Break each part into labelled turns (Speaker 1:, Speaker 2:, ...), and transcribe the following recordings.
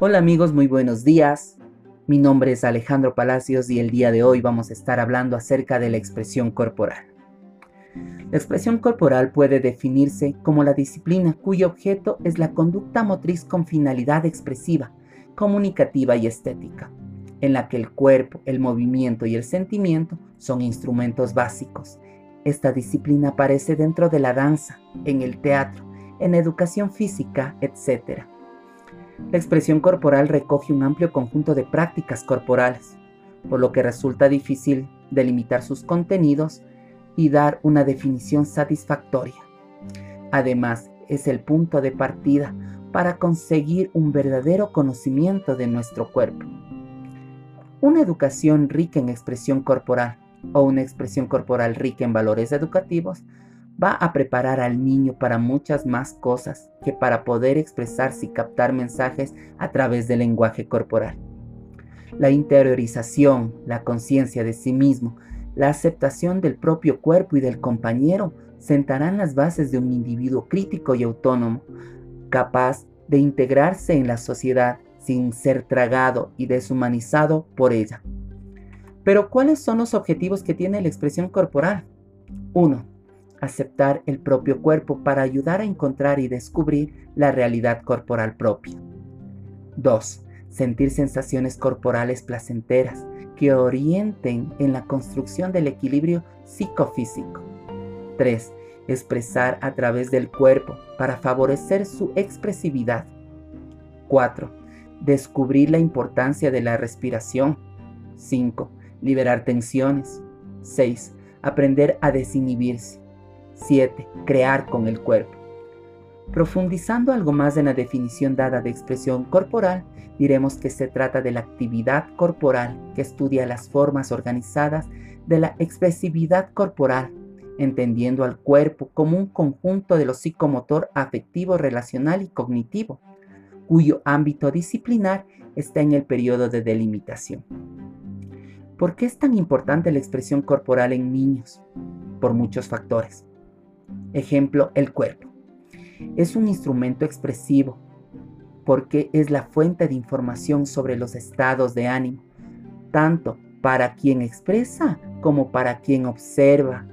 Speaker 1: Hola amigos, muy buenos días. Mi nombre es Alejandro Palacios y el día de hoy vamos a estar hablando acerca de la expresión corporal. La expresión corporal puede definirse como la disciplina cuyo objeto es la conducta motriz con finalidad expresiva, comunicativa y estética, en la que el cuerpo, el movimiento y el sentimiento son instrumentos básicos. Esta disciplina aparece dentro de la danza, en el teatro, en educación física, etc la expresión corporal recoge un amplio conjunto de prácticas corporales, por lo que resulta difícil delimitar sus contenidos y dar una definición satisfactoria. Además, es el punto de partida para conseguir un verdadero conocimiento de nuestro cuerpo. Una educación rica en expresión corporal o una expresión corporal rica en valores educativos va a preparar al niño para muchas más cosas que para poder expresarse y captar mensajes a través del lenguaje corporal. La interiorización, la conciencia de sí mismo, la aceptación del propio cuerpo y del compañero sentarán las bases de un individuo crítico y autónomo, capaz de integrarse en la sociedad sin ser tragado y deshumanizado por ella. Pero ¿cuáles son los objetivos que tiene la expresión corporal? 1 aceptar el propio cuerpo para ayudar a encontrar y descubrir la realidad corporal propia. 2. Sentir sensaciones corporales placenteras que orienten en la construcción del equilibrio psicofísico. 3. Expresar a través del cuerpo para favorecer su expresividad. 4. Descubrir la importancia de la respiración. 5. Liberar tensiones. 6. Aprender a desinhibirse. 7. Crear con el cuerpo. Profundizando algo más en la definición dada de expresión corporal, diremos que se trata de la actividad corporal que estudia las formas organizadas de la expresividad corporal, entendiendo al cuerpo como un conjunto de lo psicomotor afectivo, relacional y cognitivo, cuyo ámbito disciplinar está en el periodo de delimitación. ¿Por qué es tan importante la expresión corporal en niños? Por muchos factores. Ejemplo, el cuerpo. Es un instrumento expresivo porque es la fuente de información sobre los estados de ánimo, tanto para quien expresa como para quien observa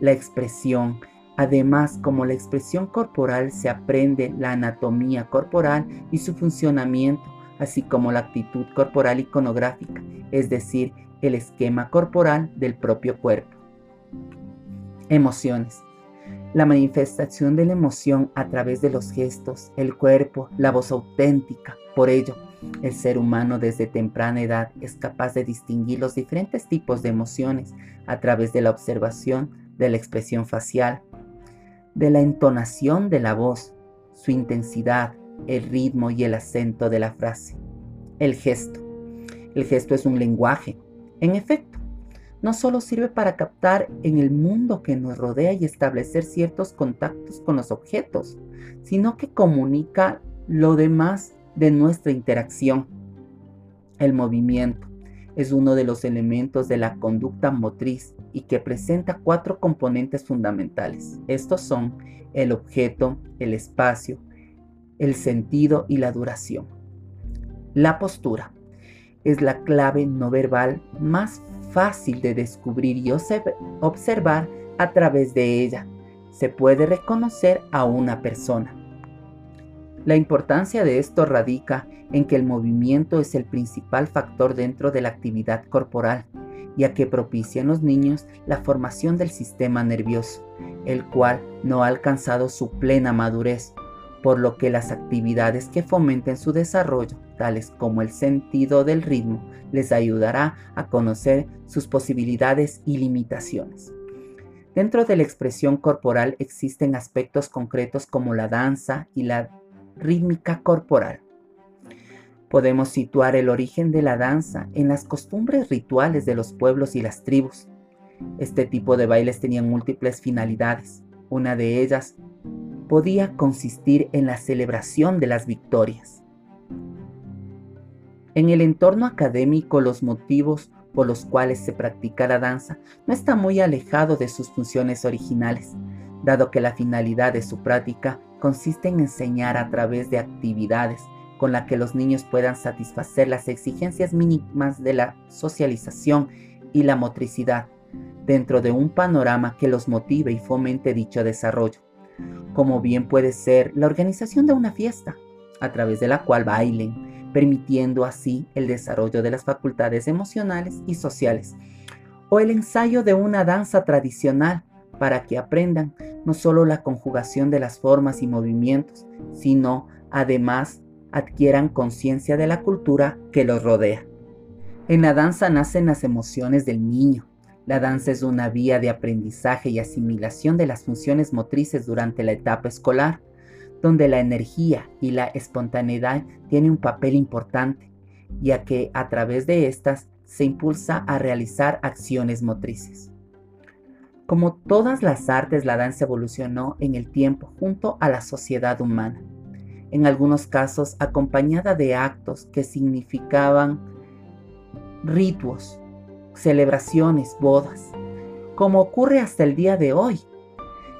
Speaker 1: la expresión. Además, como la expresión corporal se aprende la anatomía corporal y su funcionamiento, así como la actitud corporal iconográfica, es decir, el esquema corporal del propio cuerpo. Emociones la manifestación de la emoción a través de los gestos, el cuerpo, la voz auténtica. Por ello, el ser humano desde temprana edad es capaz de distinguir los diferentes tipos de emociones a través de la observación de la expresión facial, de la entonación de la voz, su intensidad, el ritmo y el acento de la frase. El gesto. El gesto es un lenguaje. En efecto, no solo sirve para captar en el mundo que nos rodea y establecer ciertos contactos con los objetos, sino que comunica lo demás de nuestra interacción. El movimiento es uno de los elementos de la conducta motriz y que presenta cuatro componentes fundamentales. Estos son el objeto, el espacio, el sentido y la duración. La postura es la clave no verbal más fácil de descubrir y observar a través de ella. Se puede reconocer a una persona. La importancia de esto radica en que el movimiento es el principal factor dentro de la actividad corporal, ya que propicia en los niños la formación del sistema nervioso, el cual no ha alcanzado su plena madurez, por lo que las actividades que fomenten su desarrollo, como el sentido del ritmo, les ayudará a conocer sus posibilidades y limitaciones. Dentro de la expresión corporal existen aspectos concretos como la danza y la rítmica corporal. Podemos situar el origen de la danza en las costumbres rituales de los pueblos y las tribus. Este tipo de bailes tenían múltiples finalidades. Una de ellas podía consistir en la celebración de las victorias. En el entorno académico los motivos por los cuales se practica la danza no está muy alejado de sus funciones originales, dado que la finalidad de su práctica consiste en enseñar a través de actividades con la que los niños puedan satisfacer las exigencias mínimas de la socialización y la motricidad, dentro de un panorama que los motive y fomente dicho desarrollo, como bien puede ser la organización de una fiesta, a través de la cual bailen, permitiendo así el desarrollo de las facultades emocionales y sociales, o el ensayo de una danza tradicional para que aprendan no solo la conjugación de las formas y movimientos, sino además adquieran conciencia de la cultura que los rodea. En la danza nacen las emociones del niño. La danza es una vía de aprendizaje y asimilación de las funciones motrices durante la etapa escolar, donde la energía y la espontaneidad tienen un papel importante, ya que a través de estas se impulsa a realizar acciones motrices. Como todas las artes, la danza evolucionó en el tiempo junto a la sociedad humana, en algunos casos acompañada de actos que significaban ritos, celebraciones, bodas, como ocurre hasta el día de hoy.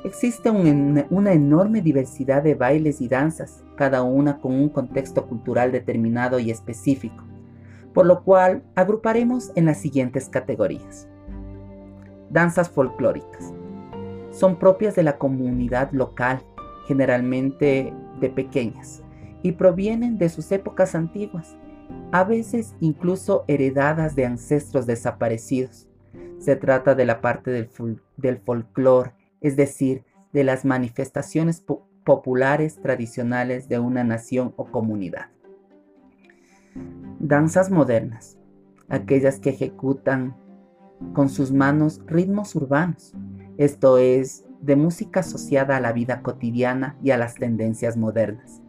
Speaker 1: Existe una enorme diversidad de bailes y danzas, cada una con un contexto cultural determinado y específico, por lo cual agruparemos en las siguientes categorías. Danzas folclóricas. Son propias de la comunidad local, generalmente de pequeñas, y provienen de sus épocas antiguas, a veces incluso heredadas de ancestros desaparecidos. Se trata de la parte del, folclore, es decir, de las manifestaciones populares tradicionales de una nación o comunidad. Danzas modernas, aquellas que ejecutan con sus manos ritmos urbanos, esto es, de música asociada a la vida cotidiana y a las tendencias modernas.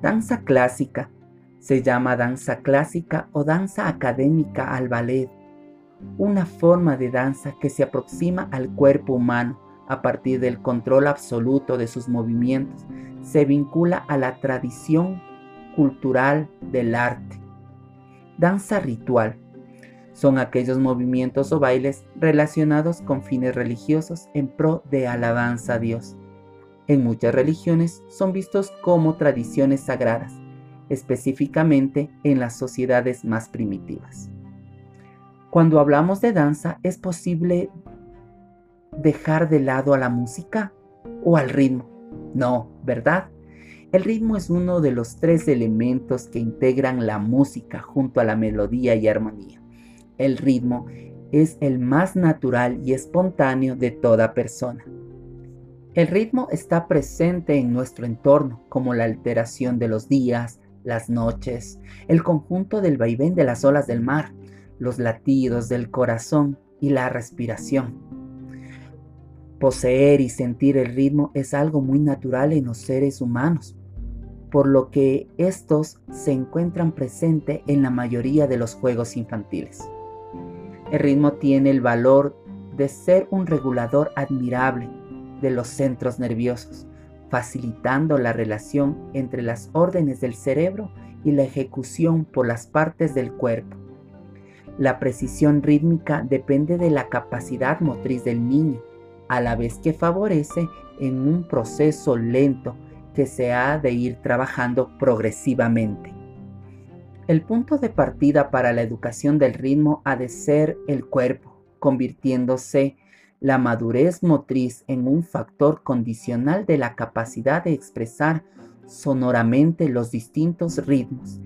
Speaker 1: Danza clásica se llama danza clásica o danza académica al ballet, una forma de danza que se aproxima al cuerpo humano a partir del control absoluto de sus movimientos, se vincula a la tradición cultural del arte. Danza ritual son aquellos movimientos o bailes relacionados con fines religiosos en pro de alabanza a Dios. En muchas religiones son vistos como tradiciones sagradas, específicamente en las sociedades más primitivas. Cuando hablamos de danza, ¿es posible dejar de lado a la música o al ritmo? No, ¿verdad? El ritmo es uno de los tres elementos que integran la música junto a la melodía y armonía el ritmo es el más natural y espontáneo de toda persona. El ritmo está presente en nuestro entorno, como la alteración de los días, las noches, el conjunto del vaivén de las olas del mar, los latidos del corazón y la respiración. Poseer y sentir el ritmo es algo muy natural en los seres humanos, por lo que estos se encuentran presentes en la mayoría de los juegos infantiles. El ritmo tiene el valor de ser un regulador admirable de los centros nerviosos, facilitando la relación entre las órdenes del cerebro y la ejecución por las partes del cuerpo. La precisión rítmica depende de la capacidad motriz del niño, a la vez que favorece en un proceso lento que se ha de ir trabajando progresivamente. El punto de partida para la educación del ritmo ha de ser el cuerpo, convirtiéndose la madurez motriz en un factor condicional de la capacidad de expresar sonoramente los distintos ritmos.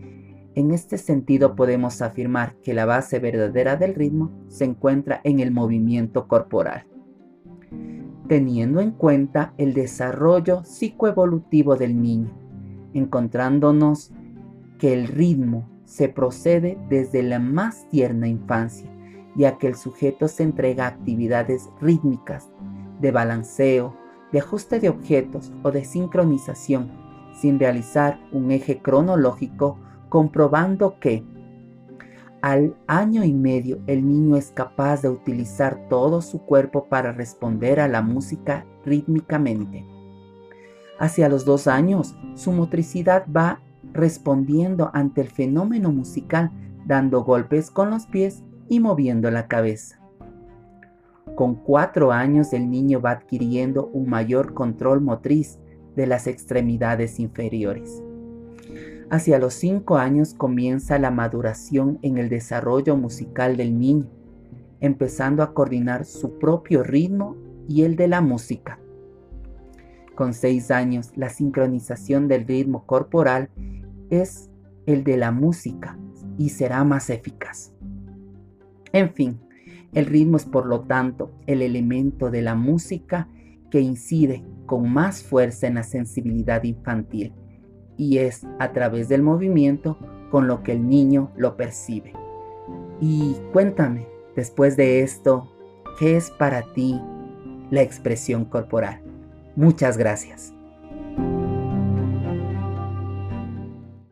Speaker 1: En este sentido podemos afirmar que la base verdadera del ritmo se encuentra en el movimiento corporal. Teniendo en cuenta el desarrollo psicoevolutivo del niño, encontrándonos que el ritmo se procede desde la más tierna infancia, ya que el sujeto se entrega a actividades rítmicas, de balanceo, de ajuste de objetos o de sincronización, sin realizar un eje cronológico, comprobando que al año y medio el niño es capaz de utilizar todo su cuerpo para responder a la música rítmicamente. Hacia los dos años, su motricidad va respondiendo ante el fenómeno musical, dando golpes con los pies y moviendo la cabeza. Con cuatro años el niño va adquiriendo un mayor control motriz de las extremidades inferiores. Hacia los 5 años comienza la maduración en el desarrollo musical del niño, empezando a coordinar su propio ritmo y el de la música. Con 6 años, la sincronización del ritmo corporal es el de la música y será más eficaz. En fin, el ritmo es por lo tanto el elemento de la música que incide con más fuerza en la sensibilidad infantil y es a través del movimiento con lo que el niño lo percibe. Y cuéntame, después de esto, ¿qué es para ti la expresión corporal? Muchas gracias.